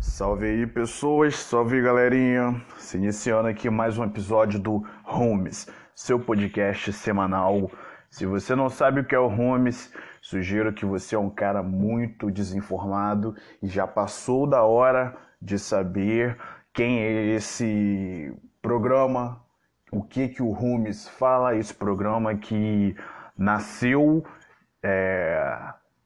Salve aí pessoas, salve galerinha. Se iniciando aqui mais um episódio do Homes, seu podcast semanal. Se você não sabe o que é o Homes, sugiro que você é um cara muito desinformado e já passou da hora de saber quem é esse programa, o que que o Homes fala, esse programa que nasceu é,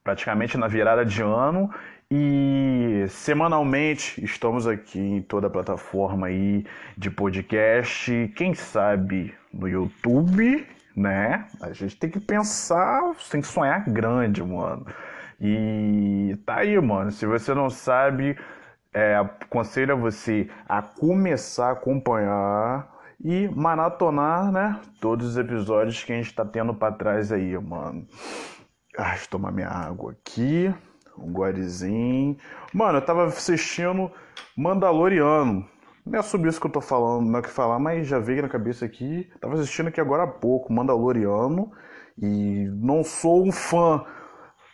praticamente na virada de ano e semanalmente estamos aqui em toda a plataforma aí de podcast, quem sabe no YouTube, né? A gente tem que pensar, tem que sonhar grande, mano. E tá aí, mano. Se você não sabe, é, aconselho a você a começar a acompanhar e maratonar, né? Todos os episódios que a gente tá tendo para trás aí, mano. Ah, deixa eu tomar minha água aqui um guarizinho. Mano, eu tava assistindo Mandaloriano. Não é sobre isso que eu tô falando, não é o que falar, mas já veio na cabeça aqui. Tava assistindo aqui agora há pouco, Mandaloriano. E não sou um fã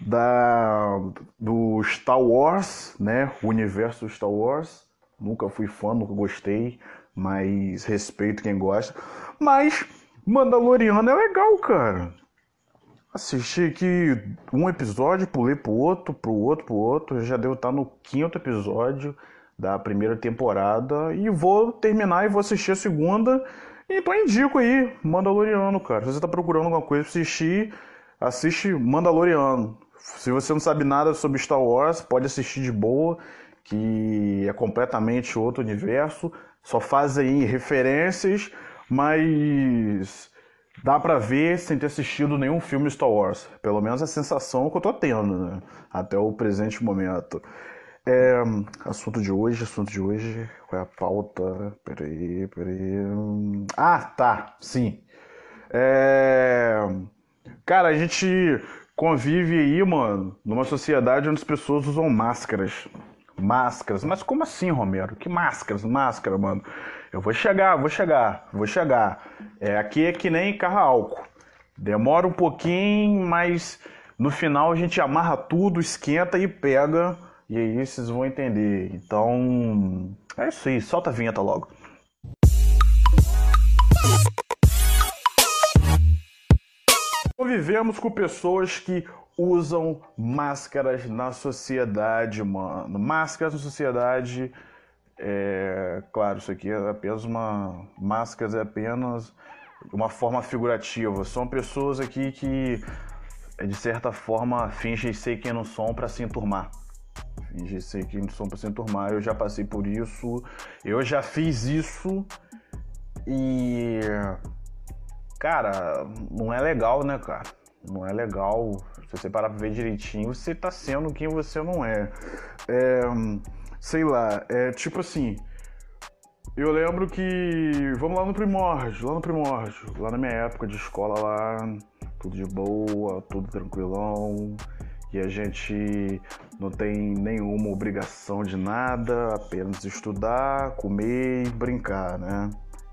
da do Star Wars, né? O universo Star Wars. Nunca fui fã, nunca gostei, mas respeito quem gosta. Mas Mandaloriano é legal, cara assisti aqui um episódio, pulei pro outro, pro outro, pro outro. Já devo estar no quinto episódio da primeira temporada. E vou terminar e vou assistir a segunda. Então indico aí, Mandaloriano, cara. Se você tá procurando alguma coisa pra assistir, assiste Mandaloriano. Se você não sabe nada sobre Star Wars, pode assistir de boa, que é completamente outro universo. Só faz aí referências, mas dá para ver sem ter assistido nenhum filme Star Wars. Pelo menos a sensação que eu tô tendo, né? Até o presente momento. É, assunto de hoje, assunto de hoje. Qual é a pauta? Peraí, peraí. Ah, tá, sim. É, cara, a gente convive aí, mano, numa sociedade onde as pessoas usam máscaras. Máscaras. Mas como assim, Romero? Que máscaras? Máscara, mano. Eu vou chegar, vou chegar, vou chegar. É, aqui é que nem carro álcool. Demora um pouquinho, mas no final a gente amarra tudo, esquenta e pega. E aí vocês vão entender. Então, é isso aí. Solta a vinheta logo. Convivemos com pessoas que usam máscaras na sociedade, mano. Máscaras na sociedade é, claro, isso aqui é apenas uma. Máscaras é apenas uma forma figurativa. São pessoas aqui que, de certa forma, fingem ser quem não são para se enturmar. Fingem ser quem não são para se enturmar. Eu já passei por isso, eu já fiz isso e. Cara, não é legal, né, cara? Não é legal. Se você parar pra ver direitinho, você tá sendo quem você não é. É sei lá, é tipo assim. Eu lembro que. Vamos lá no primórdio, lá no primórdio, lá na minha época de escola lá, tudo de boa, tudo tranquilão. E a gente não tem nenhuma obrigação de nada, apenas estudar, comer e brincar, né?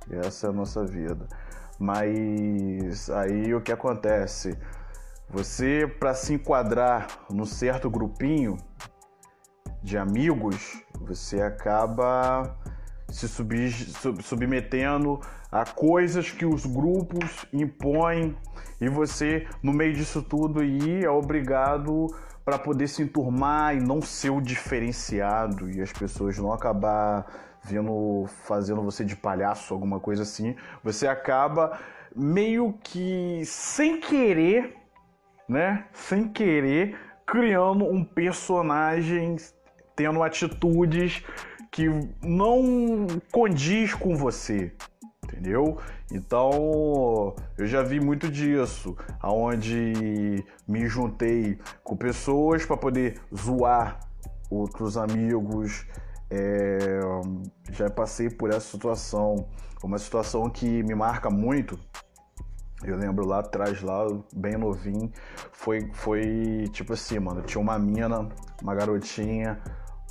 Essa é a nossa vida. Mas aí o que acontece? Você, para se enquadrar num certo grupinho, de amigos, você acaba se sub, sub, submetendo a coisas que os grupos impõem e você, no meio disso tudo, aí, é obrigado para poder se enturmar e não ser o diferenciado e as pessoas não acabar vendo, fazendo você de palhaço, alguma coisa assim, você acaba meio que sem querer, né? Sem querer, criando um personagem tendo atitudes que não condiz com você, entendeu? Então, eu já vi muito disso, aonde me juntei com pessoas para poder zoar outros amigos. É, já passei por essa situação, uma situação que me marca muito. Eu lembro lá atrás, lá, bem novinho, foi, foi tipo assim, mano, tinha uma mina, uma garotinha,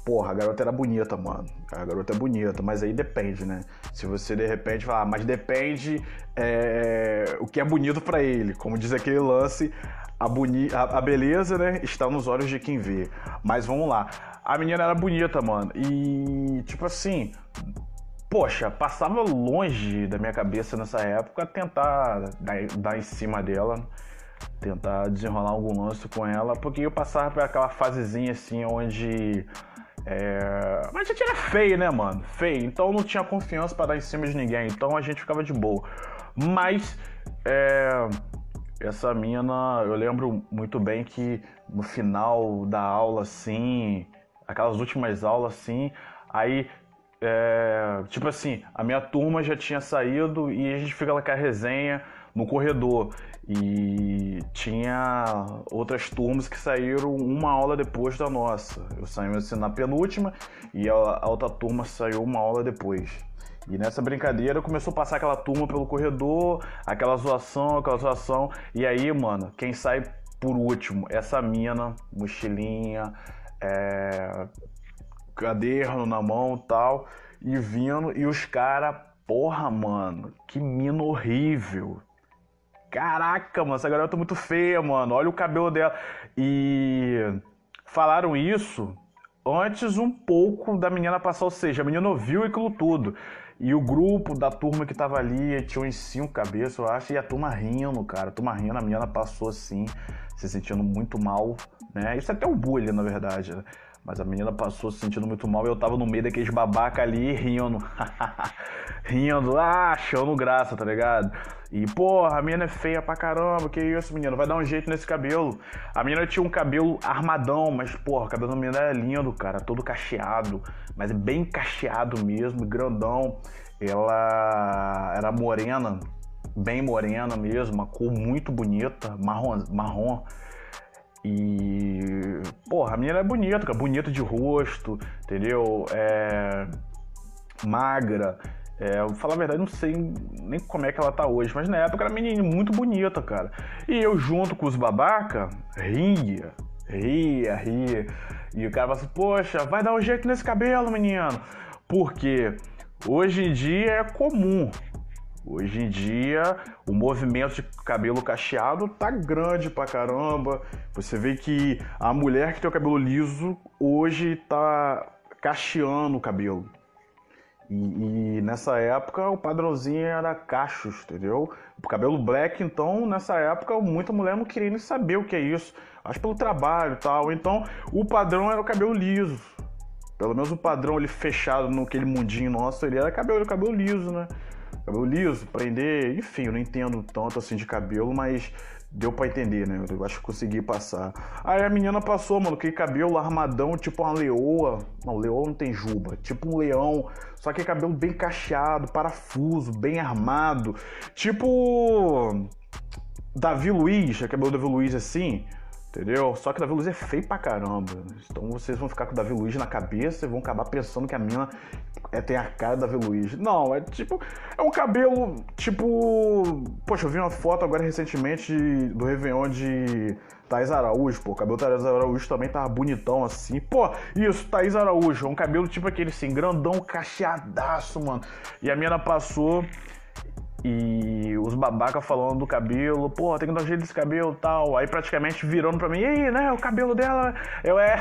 porra, a garota era bonita, mano. A garota é bonita, mas aí depende, né? Se você de repente falar, ah, mas depende é, o que é bonito para ele. Como diz aquele lance, a, boni a, a, beleza, né, está nos olhos de quem vê. Mas vamos lá. A menina era bonita, mano. E, tipo assim, poxa, passava longe da minha cabeça nessa época tentar dar, dar em cima dela tentar desenrolar algum lance com ela, porque eu passava por aquela fasezinha assim onde. É... Mas a gente era feio, né, mano? Feio. Então não tinha confiança para dar em cima de ninguém. Então a gente ficava de boa. Mas. É... Essa mina, eu lembro muito bem que no final da aula, assim, aquelas últimas aulas, assim, aí é, tipo assim, a minha turma já tinha saído e a gente fica lá com a resenha no corredor. E tinha outras turmas que saíram uma aula depois da nossa. Eu saí assim, na penúltima e a, outra turma saiu uma aula depois. E nessa brincadeira começou a passar aquela turma pelo corredor, aquela zoação, aquela zoação. E aí, mano, quem sai por último? Essa mina, mochilinha, é, caderno na mão tal, e vindo, e os caras, porra, mano, que mina horrível. Caraca, mano, essa garota é muito feia, mano. Olha o cabelo dela. E falaram isso antes um pouco da menina passar, ou seja, a menina ouviu aquilo tudo. E o grupo da turma que tava ali tinha uns cinco cabeças, eu acho, e a turma rindo, cara. A turma rindo, a menina passou assim, se sentindo muito mal, né? Isso é até um bullying, na verdade, né? Mas a menina passou se sentindo muito mal e eu tava no meio daqueles babaca ali rindo. rindo, ah, achando graça, tá ligado? E, porra, a menina é feia pra caramba, que isso, menino? Vai dar um jeito nesse cabelo. A menina tinha um cabelo armadão, mas, porra, o cabelo da menina é lindo, cara, todo cacheado. Mas bem cacheado mesmo, grandão. Ela era morena, bem morena mesmo, uma cor muito bonita, marrom. marrom e, porra, a menina é bonita, cara, bonita de rosto, entendeu? É, magra. É, eu falar a verdade, não sei nem como é que ela tá hoje, mas na época era menina muito bonita, cara. E eu junto com os babaca, ria, ria, ria. E o cara fala assim, poxa, vai dar um jeito nesse cabelo, menino. Porque hoje em dia é comum Hoje em dia, o movimento de cabelo cacheado tá grande pra caramba. Você vê que a mulher que tem o cabelo liso hoje tá cacheando o cabelo. E, e, nessa época o padrãozinho era cachos, entendeu? O cabelo black, então, nessa época, muita mulher não queria nem saber o que é isso. Acho pelo trabalho e tal. Então, o padrão era o cabelo liso. Pelo menos o padrão ali fechado naquele mundinho nosso, ele era cabelo, cabelo liso, né? Cabelo liso, prender, enfim, eu não entendo tanto assim de cabelo, mas deu para entender, né? Eu acho que consegui passar. Aí a menina passou, mano, que cabelo armadão, tipo uma leoa. Não, leoa não tem juba, tipo um leão, só que cabelo bem cacheado, parafuso, bem armado. Tipo Davi Luiz, é cabelo Davi Luiz assim. Entendeu? Só que Davi Luiz é feio pra caramba. Então vocês vão ficar com o Davi Luiz na cabeça e vão acabar pensando que a mina é, tem a cara do Davi Luiz. Não, é tipo. É um cabelo tipo. Poxa, eu vi uma foto agora recentemente do Réveillon de Thaís Araújo, pô. O cabelo da Thaís Araújo também tava bonitão assim. Pô, isso, Thaís Araújo. É um cabelo tipo aquele assim, grandão, cacheadaço, mano. E a mina passou e os babaca falando do cabelo, pô, tem que dar um jeito desse cabelo e tal. Aí praticamente virando pra mim, e aí, né? O cabelo dela. Eu é.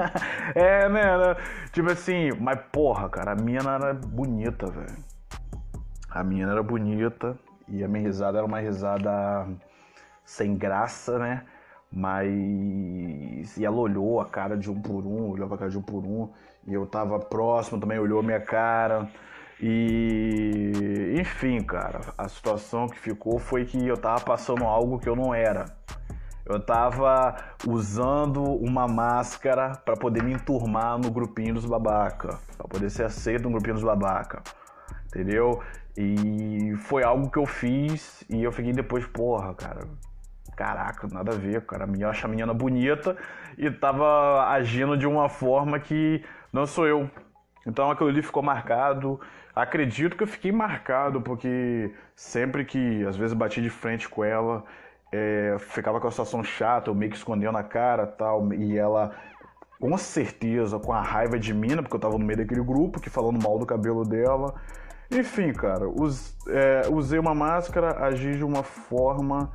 é, né? Tipo assim, mas porra, cara, a minha era bonita, velho. A minha era bonita e a minha risada era uma risada sem graça, né? Mas. E ela olhou a cara de um por um, olhou a cara de um por um. E eu tava próximo também, olhou a minha cara. E enfim, cara, a situação que ficou foi que eu tava passando algo que eu não era. Eu tava usando uma máscara para poder me enturmar no grupinho dos babaca, para poder ser aceito no grupinho dos babaca. Entendeu? E foi algo que eu fiz e eu fiquei depois, porra, cara, caraca, nada a ver, cara. Eu acho a menina bonita e tava agindo de uma forma que não sou eu. Então aquilo ali ficou marcado Acredito que eu fiquei marcado, porque sempre que às vezes bati de frente com ela, é, ficava com a situação chata, eu meio que escondendo na cara tal, e ela com certeza com a raiva de mina, porque eu tava no meio daquele grupo que falando mal do cabelo dela. Enfim, cara, us, é, usei uma máscara, agi de uma forma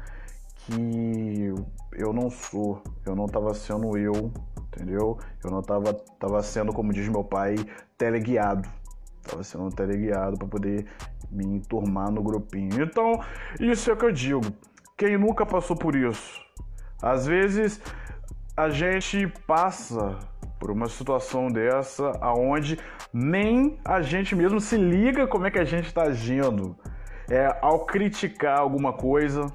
que eu não sou, eu não tava sendo eu, entendeu? Eu não tava, tava sendo, como diz meu pai, teleguiado. Tava sendo teleguiado para poder me enturmar no grupinho. Então, isso é o que eu digo. Quem nunca passou por isso? Às vezes a gente passa por uma situação dessa aonde nem a gente mesmo se liga como é que a gente está agindo. É ao criticar alguma coisa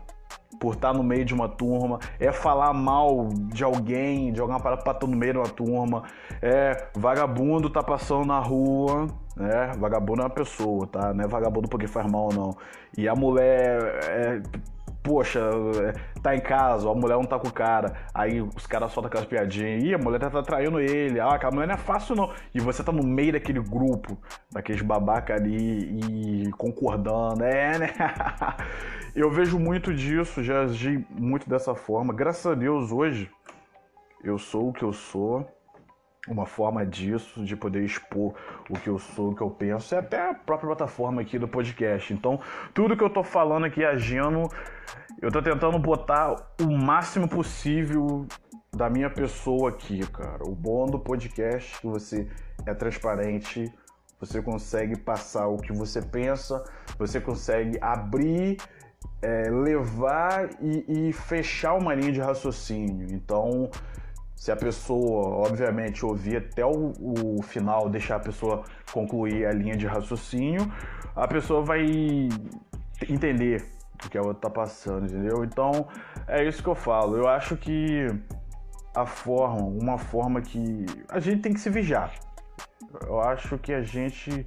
por estar tá no meio de uma turma, é falar mal de alguém, de alguma parada pra estar no meio de uma turma, é vagabundo tá passando na rua, né? Vagabundo é uma pessoa, tá? Não é vagabundo porque faz mal, não. E a mulher é poxa, é, tá em casa, a mulher não tá com o cara, aí os caras soltam aquelas piadinhas, e a mulher tá traindo ele, ah, aquela mulher não é fácil não. E você tá no meio daquele grupo, daqueles babaca ali e concordando, é, né? Eu vejo muito disso, já agi muito dessa forma. Graças a Deus, hoje, eu sou o que eu sou uma forma disso, de poder expor o que eu sou, o que eu penso, é até a própria plataforma aqui do podcast. Então, tudo que eu tô falando aqui, agindo, eu tô tentando botar o máximo possível da minha pessoa aqui, cara. O bom do podcast é que você é transparente, você consegue passar o que você pensa, você consegue abrir, é, levar e, e fechar uma linha de raciocínio. Então, se a pessoa, obviamente, ouvir até o, o, final, deixar a pessoa concluir a linha de raciocínio, a pessoa vai entender o que a outra tá passando, entendeu? Então, é isso que eu falo. Eu acho que a forma, uma forma que a gente tem que se vigiar. Eu acho que a gente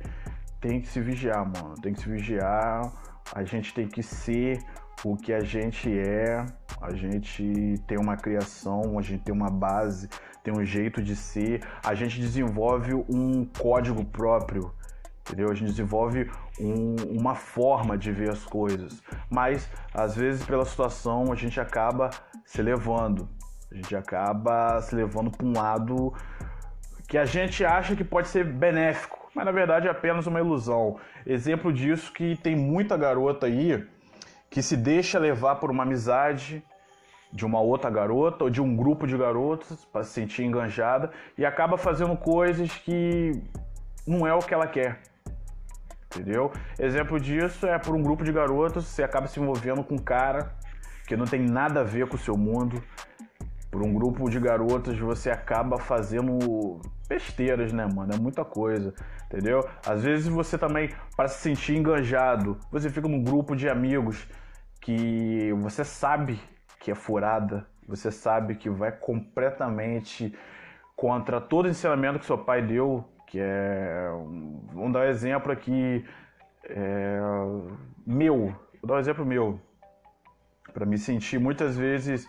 tem que se vigiar, mano. Tem que se vigiar. A gente tem que ser o que a gente é a gente tem uma criação, a gente tem uma base, tem um jeito de ser, a gente desenvolve um código próprio, entendeu? A gente desenvolve um, uma forma de ver as coisas, mas às vezes pela situação a gente acaba se levando, a gente acaba se levando para um lado que a gente acha que pode ser benéfico, mas na verdade é apenas uma ilusão. Exemplo disso que tem muita garota aí que se deixa levar por uma amizade de uma outra garota ou de um grupo de garotas para se sentir enganjada e acaba fazendo coisas que não é o que ela quer. Entendeu? Exemplo disso é por um grupo de garotas, você acaba se envolvendo com um cara que não tem nada a ver com o seu mundo. Por um grupo de garotas, você acaba fazendo besteiras, né, mano? É muita coisa, entendeu? Às vezes você também, para se sentir enganjado, você fica num grupo de amigos que você sabe que é furada, você sabe que vai completamente contra todo o ensinamento que seu pai deu, que é. Vamos dar um exemplo aqui. É, meu, vou dar um exemplo meu. Para me sentir muitas vezes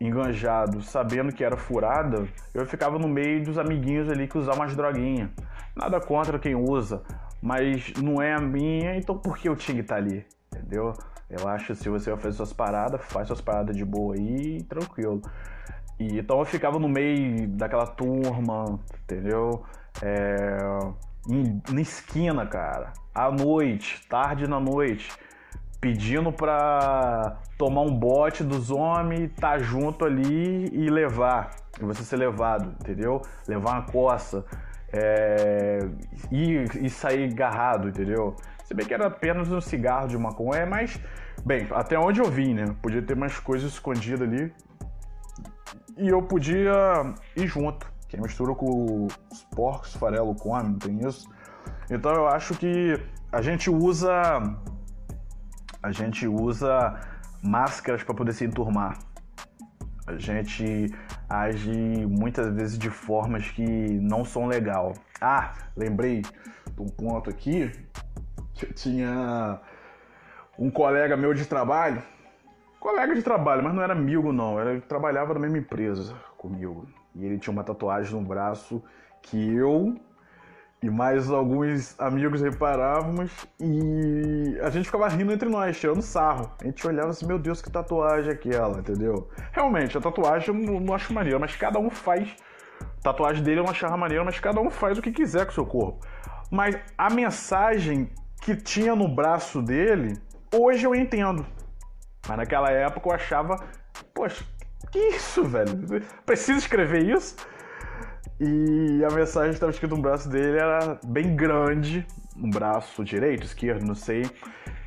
enganjado, sabendo que era furada, eu ficava no meio dos amiguinhos ali que usavam umas droguinhas. Nada contra quem usa, mas não é a minha, então por que eu tinha que estar ali? Entendeu? Eu acho que se você vai fazer suas paradas, faz suas paradas de boa aí, tranquilo. E, então eu ficava no meio daquela turma, entendeu? É, em, na esquina, cara, à noite, tarde na noite, pedindo pra tomar um bote dos homens, tá junto ali e levar, e você ser levado, entendeu? Levar uma coça, é, e, e sair agarrado, entendeu? Se bem que era apenas um cigarro de maconha, mas, bem, até onde eu vi, né? Podia ter mais coisas escondidas ali. E eu podia ir junto, que mistura com os porcos, farelo come, não tem isso? Então eu acho que a gente usa. A gente usa máscaras para poder se enturmar. A gente age muitas vezes de formas que não são legal. Ah, lembrei de um ponto aqui tinha um colega meu de trabalho, colega de trabalho, mas não era amigo não, ele trabalhava na mesma empresa comigo. E ele tinha uma tatuagem no braço que eu e mais alguns amigos reparávamos e a gente ficava rindo entre nós, tirando sarro. A gente olhava assim, meu Deus, que tatuagem é aquela, entendeu? Realmente, a tatuagem eu não, não acho maneira, mas cada um faz tatuagem dele eu não achava maneiro, mas cada um faz o que quiser com o seu corpo. Mas a mensagem que tinha no braço dele, hoje eu entendo. Mas naquela época eu achava, poxa, que isso, velho? Precisa escrever isso? E a mensagem que estava escrita no braço dele era bem grande, no braço direito, esquerdo, não sei,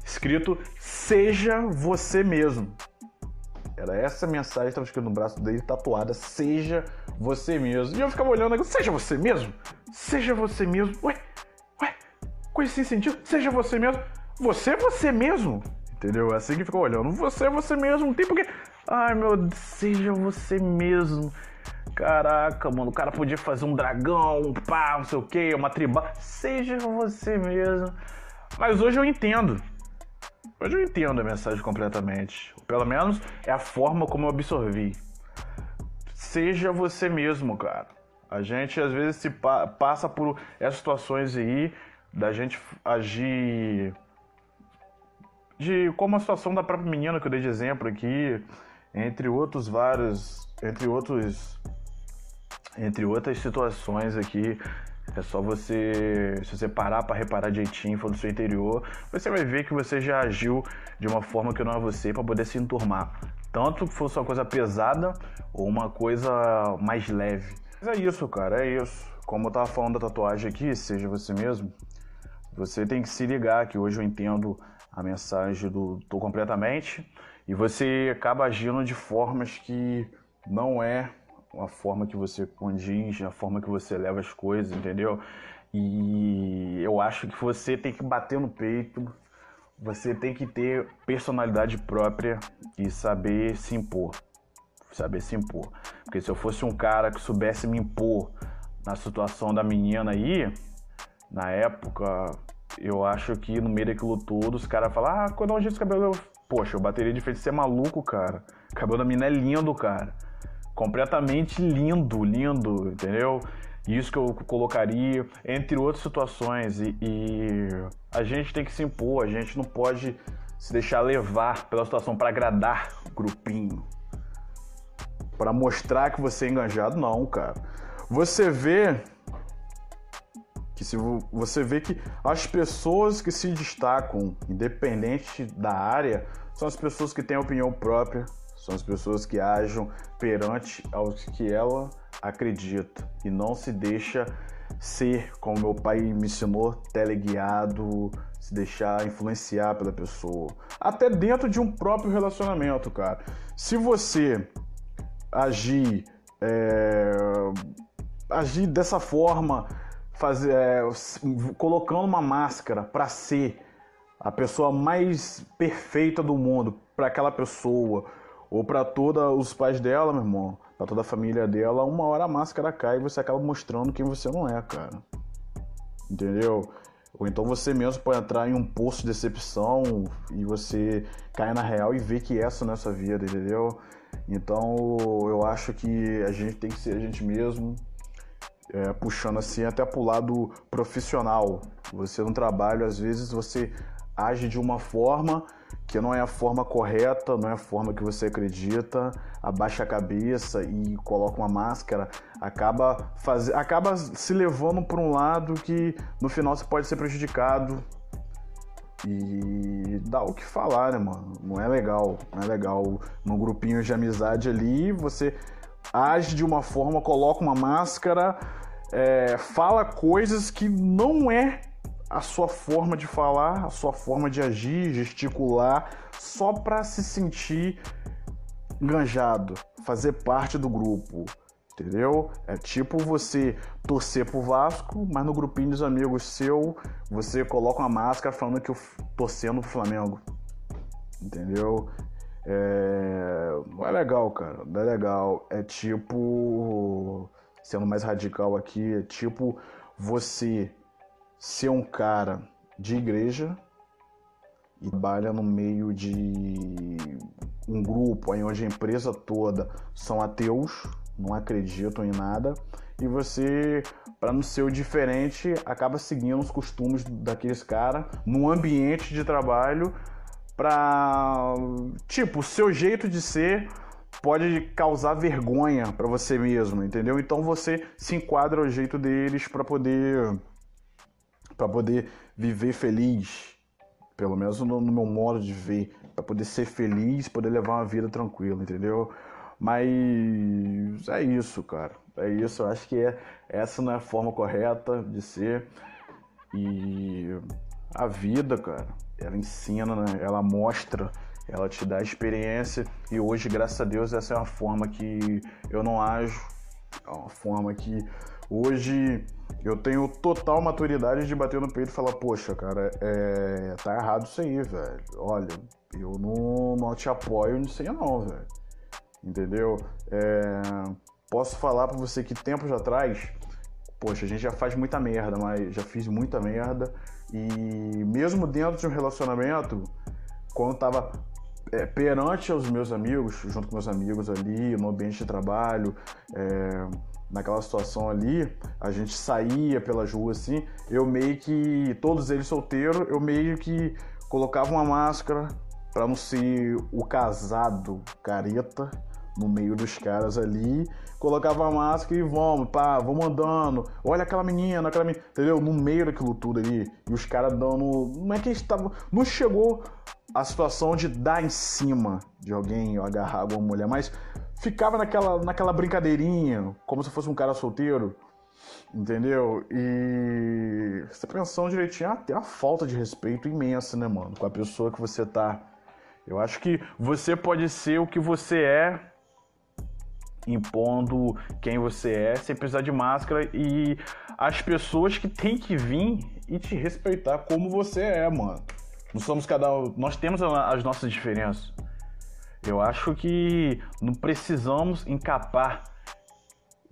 escrito: Seja você mesmo. Era essa mensagem que estava escrita no braço dele, tatuada: Seja você mesmo. E eu ficava olhando, seja você mesmo? Seja você mesmo? Ué, com esse sentido, seja você mesmo. Você é você mesmo. Entendeu? É assim que ficou olhando. Você é você mesmo. Não tem porque. Ai meu Deus, seja você mesmo. Caraca, mano, o cara podia fazer um dragão, um pá, não sei o que, uma triba. Seja você mesmo. Mas hoje eu entendo. Hoje eu entendo a mensagem completamente. Pelo menos é a forma como eu absorvi. Seja você mesmo, cara. A gente às vezes se pa passa por essas situações aí da gente agir de como a situação da própria menina que eu dei de exemplo aqui, entre outros vários, entre outros entre outras situações aqui, é só você, se você parar para reparar direitinho, for do seu interior, você vai ver que você já agiu de uma forma que não é você para poder se enturmar. Tanto que fosse uma coisa pesada ou uma coisa mais leve. Mas é isso, cara, é isso. Como eu tava falando da tatuagem aqui, seja você mesmo, você tem que se ligar que hoje eu entendo a mensagem do tô completamente e você acaba agindo de formas que não é a forma que você condiz, a forma que você leva as coisas, entendeu? E eu acho que você tem que bater no peito, você tem que ter personalidade própria e saber se impor. Saber se impor. Porque se eu fosse um cara que soubesse me impor na situação da menina aí, na época, eu acho que no meio daquilo tudo, os caras falam, ah, quando eu ajeito o cabelo, poxa, eu bateria de frente ser maluco, cara. O cabelo da menina é lindo, cara completamente lindo, lindo, entendeu? Isso que eu colocaria, entre outras situações. E, e, a gente tem que se impor, a gente não pode se deixar levar pela situação para agradar o grupinho, para mostrar que você é enganjado, não, cara. Você vê que se você vê que as pessoas que se destacam, independente da área, são as pessoas que têm opinião própria, são as pessoas que agem perante aos que ela acredita e não se deixa ser, como meu pai me ensinou, teleguiado, se deixar influenciar pela pessoa. Até dentro de um próprio relacionamento, cara. Se você agir, é, agir dessa forma, fazer, é, colocando uma máscara para ser a pessoa mais perfeita do mundo para aquela pessoa, ou para todos os pais dela, meu irmão, para toda a família dela, uma hora a máscara cai e você acaba mostrando quem você não é, cara. Entendeu? Ou então você mesmo pode entrar em um poço de decepção e você cai na real e vê que essa não é a sua vida, entendeu? Então eu acho que a gente tem que ser a gente mesmo, é, puxando assim até pro lado profissional. Você no trabalho, às vezes você age de uma forma que não é a forma correta, não é a forma que você acredita, abaixa a cabeça e coloca uma máscara, acaba, faz... acaba se levando por um lado que no final você pode ser prejudicado. E dá o que falar, né, mano? Não é legal, não é legal. Num grupinho de amizade ali, você age de uma forma, coloca uma máscara, é, fala coisas que não é a sua forma de falar, a sua forma de agir, gesticular, só para se sentir enganjado, fazer parte do grupo. Entendeu? É tipo você torcer pro Vasco, mas no grupinho dos amigos seu, você coloca uma máscara falando que eu torcendo pro Flamengo. Entendeu? É... Não é legal, cara. Não é legal. É tipo. Sendo mais radical aqui, é tipo você ser um cara de igreja e trabalha no meio de um grupo aí onde a empresa toda são ateus, não acreditam em nada, e você, para não ser o diferente, acaba seguindo os costumes daqueles caras no ambiente de trabalho para tipo, o seu jeito de ser pode causar vergonha para você mesmo, entendeu? Então você se enquadra ao jeito deles para poder para poder viver feliz, pelo menos no, no meu modo de ver, para poder ser feliz, poder levar uma vida tranquila, entendeu? Mas é isso, cara. É isso. Eu acho que é, essa não é a forma correta de ser. E a vida, cara, ela ensina, né? ela mostra, ela te dá experiência. E hoje, graças a Deus, essa é uma forma que eu não ajo. É uma forma que hoje eu tenho total maturidade de bater no peito e falar, poxa, cara, é, tá errado isso aí, velho. Olha, eu não, não te apoio nisso aí não, velho. Entendeu? É, posso falar pra você que tempos atrás, poxa, a gente já faz muita merda, mas já fiz muita merda. E mesmo dentro de um relacionamento, quando tava é, perante aos meus amigos, junto com meus amigos ali, no ambiente de trabalho, é, naquela situação ali, a gente saía pelas ruas assim, eu meio que, todos eles solteiros, eu meio que colocava uma máscara para não ser o casado careta no meio dos caras ali, colocava a máscara e vamos, pá, vamos andando, olha aquela menina, aquela menina, entendeu? No meio daquilo tudo ali, e os caras dando, não é que estavam, não chegou a situação de dar em cima de alguém, ou agarrar alguma mulher, mas ficava naquela, naquela brincadeirinha, como se fosse um cara solteiro, entendeu? E você pensando direitinho, ah, tem uma falta de respeito imensa, né, mano, com a pessoa que você tá. Eu acho que você pode ser o que você é, impondo quem você é, sem precisar de máscara, e as pessoas que têm que vir e te respeitar como você é, mano. Nós somos cada nós temos as nossas diferenças. Eu acho que não precisamos encapar,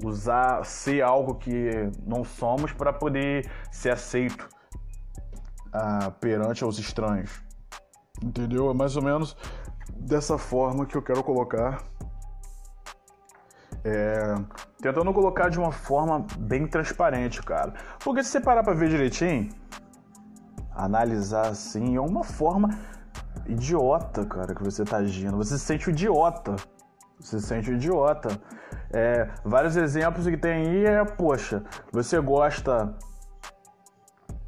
usar, ser algo que não somos para poder ser aceito ah, perante aos estranhos. Entendeu? É mais ou menos dessa forma que eu quero colocar. É, tentando colocar de uma forma bem transparente, cara. Porque se você parar pra ver direitinho, analisar assim, é uma forma idiota, cara, que você tá agindo. Você se sente idiota. Você se sente idiota. É, vários exemplos que tem aí é, poxa, você gosta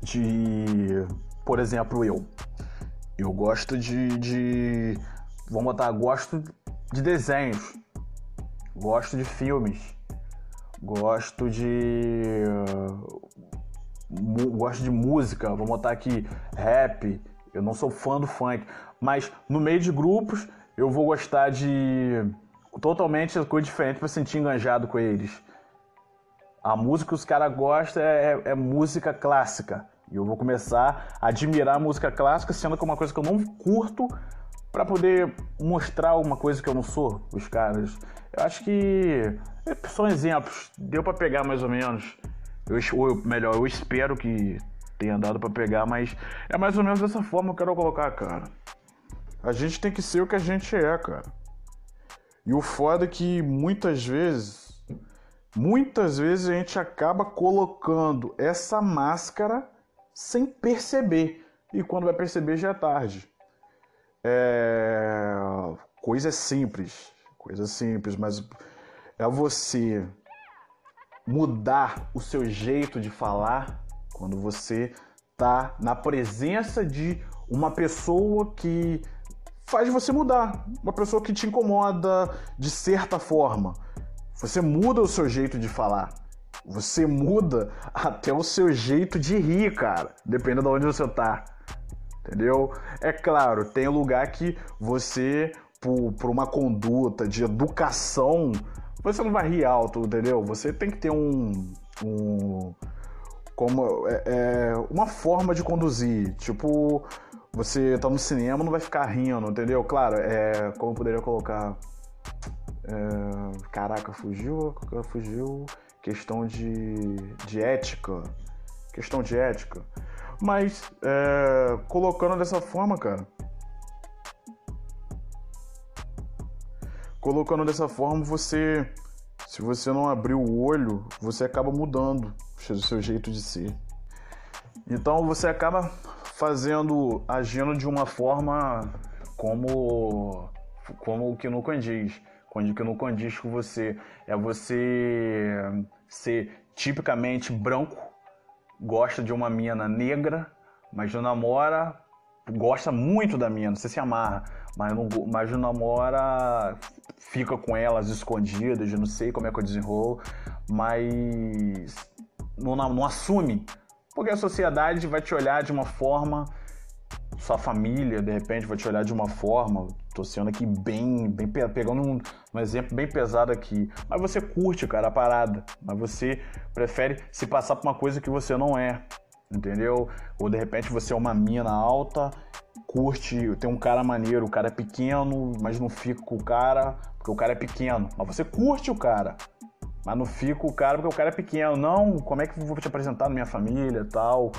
de. Por exemplo, eu. Eu gosto de. de vamos botar, gosto de desenhos. Gosto de filmes. Gosto de. gosto de música. Vamos botar aqui rap. Eu não sou fã do funk. Mas no meio de grupos, eu vou gostar de totalmente coisa diferente para sentir enganjado com eles. A música que os caras gostam é, é, é, música clássica. E eu vou começar a admirar a música clássica, sendo que é uma coisa que eu não curto, para poder mostrar uma coisa que eu não sou, os caras. Eu acho que são exemplos. Deu para pegar mais ou menos. Eu, ou melhor, eu espero que tenha dado para pegar, mas é mais ou menos dessa forma que eu quero colocar, cara. A gente tem que ser o que a gente é, cara. E o foda é que muitas vezes, muitas vezes a gente acaba colocando essa máscara sem perceber. E quando vai perceber já é tarde. É... Coisa simples, coisa simples, mas é você mudar o seu jeito de falar quando você tá na presença de uma pessoa que faz você mudar. Uma pessoa que te incomoda de certa forma. Você muda o seu jeito de falar. Você muda até o seu jeito de rir, cara. Dependendo de onde você tá. Entendeu? É claro, tem lugar que você, por, por uma conduta de educação, você não vai rir alto, entendeu? Você tem que ter um. um como é, é, uma forma de conduzir. Tipo, você tá no cinema, não vai ficar rindo, entendeu? Claro, é. Como eu poderia colocar. É, caraca, fugiu, fugiu. Questão de, de ética. Questão de ética. Mas, é, colocando dessa forma, cara. Colocando dessa forma, você. Se você não abrir o olho, você acaba mudando o seu jeito de ser. Então você acaba fazendo, agindo de uma forma como como o que no diz, que não condiz com você. É você ser tipicamente branco, gosta de uma mina negra, mas não namora, gosta muito da mina, você se amarra, mas não, mas não namora, fica com elas escondidas, não sei como é que eu desenrolo, mas não, não assume. Porque a sociedade vai te olhar de uma forma sua família, de repente, vai te olhar de uma forma. Tô sendo aqui bem, bem pegando um, um, exemplo bem pesado aqui. Mas você curte, cara, a parada. Mas você prefere se passar por uma coisa que você não é. Entendeu? Ou de repente você é uma mina alta, curte, tem um cara maneiro, o cara é pequeno, mas não fica com o cara porque o cara é pequeno. Mas você curte o cara. Mas não fica com o cara porque o cara é pequeno. Não, como é que eu vou te apresentar na minha família e tal?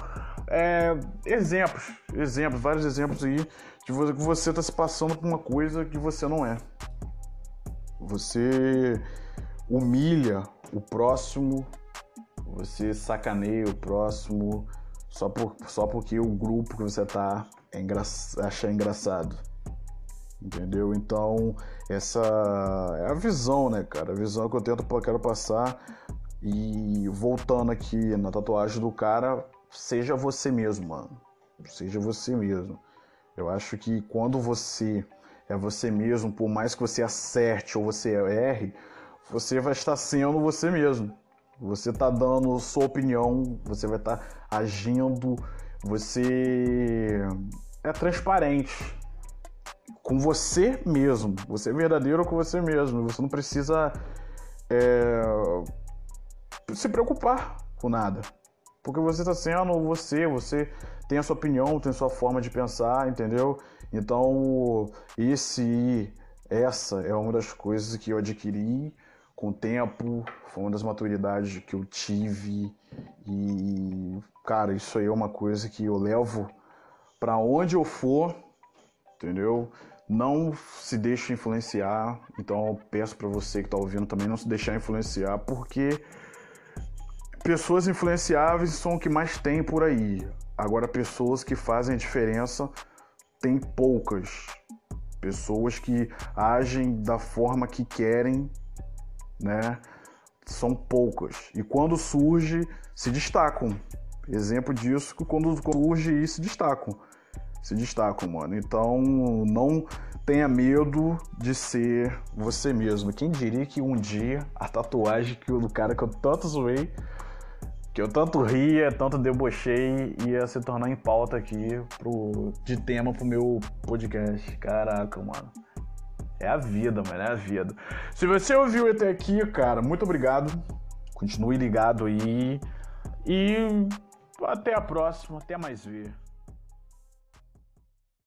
É, exemplos, exemplos, vários exemplos aí de que você está se passando por uma coisa que você não é. Você humilha o próximo, você sacaneia o próximo só, por, só porque o grupo que você tá é engra, acha engraçado. Entendeu? Então, essa é a visão, né, cara? A visão que eu tento, quero passar. E voltando aqui na tatuagem do cara, seja você mesmo, mano. Seja você mesmo. Eu acho que quando você é você mesmo, por mais que você acerte ou você erre, você vai estar sendo você mesmo. Você está dando sua opinião, você vai estar agindo, você é transparente com você mesmo. Você é verdadeiro com você mesmo. Você não precisa é, se preocupar com nada. Porque você está sendo você, você tem a sua opinião, tem a sua forma de pensar, entendeu? Então, esse, essa é uma das coisas que eu adquiri com o tempo, foi uma das maturidades que eu tive e, cara, isso aí é uma coisa que eu levo para onde eu for, entendeu? Não se deixe influenciar. Então, peço para você que está ouvindo também não se deixar influenciar, porque pessoas influenciáveis são o que mais tem por aí. Agora, pessoas que fazem a diferença tem poucas. Pessoas que agem da forma que querem, né? São poucas. E quando surge, se destacam. Exemplo disso, quando surge e se destacam. Se destacam, mano. Então, não tenha medo de ser você mesmo. Quem diria que um dia a tatuagem que o cara que eu tanto zoei que eu tanto ria, tanto debochei, ia se tornar em pauta aqui pro, de tema pro meu podcast. Caraca, mano. É a vida, mano, é a vida. Se você ouviu até aqui, cara, muito obrigado. Continue ligado aí. E até a próxima, até mais ver.